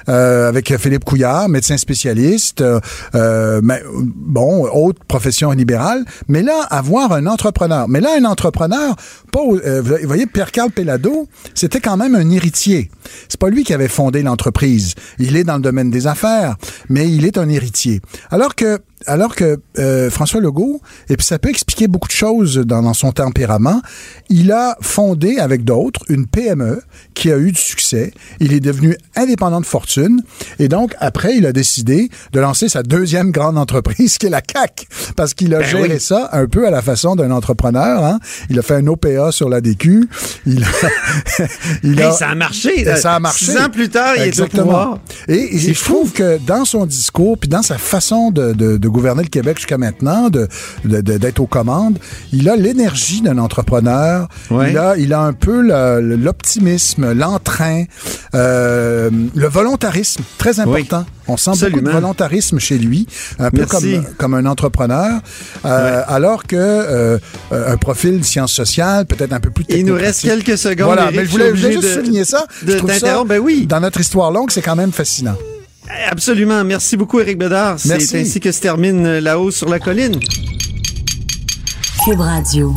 Euh, avec Philippe Couillard, médecin spécialiste, euh, euh, bon, autre profession libérale, mais là, avoir un entrepreneur. Mais là, un entrepreneur, pas, euh, vous voyez, Pierre-Carl Pellado, c'était quand même un héritier. C'est pas lui qui avait fondé l'entreprise. Il est dans le domaine des affaires, mais il est un héritier. Alors que alors que euh, François Legault, et puis ça peut expliquer beaucoup de choses dans, dans son tempérament, il a fondé avec d'autres une PME qui a eu du succès. Il est devenu indépendant de fortune et donc après il a décidé de lancer sa deuxième grande entreprise <laughs> qui est la CAC parce qu'il a Ben géré oui. ça un peu à la façon d'un entrepreneur. Hein. Il a fait un OPA sur la DQ. Il a, <laughs> il Hey, ça a marché. Et ça a marché. Six ans plus tard, il est au Exactement. pouvoir. Et, je trouve que dans son discours, puis dans sa façon de, de, de gouverner le Québec jusqu'à maintenant, de d'être aux commandes, il a l'énergie d'un entrepreneur. Ouais. Il a il a un peu l'optimisme, l'entrain, euh, le volontarisme, très important. On sent beaucoup Absolument. de volontarisme chez lui, un peu Merci. comme comme un entrepreneur, euh, alors que euh, un profil sciences sociales peut-être un peu plus Il nous reste quelques secondes. Voilà, Eric, mais je voulais, je juste de- souligner ça. de Je trouve ça. Ben oui. Dans notre histoire longue, c'est quand même fascinant. Absolument. Merci beaucoup, Éric Bedard. Merci. C'est ainsi que se termine La hausse sur la colline. Cube Radio.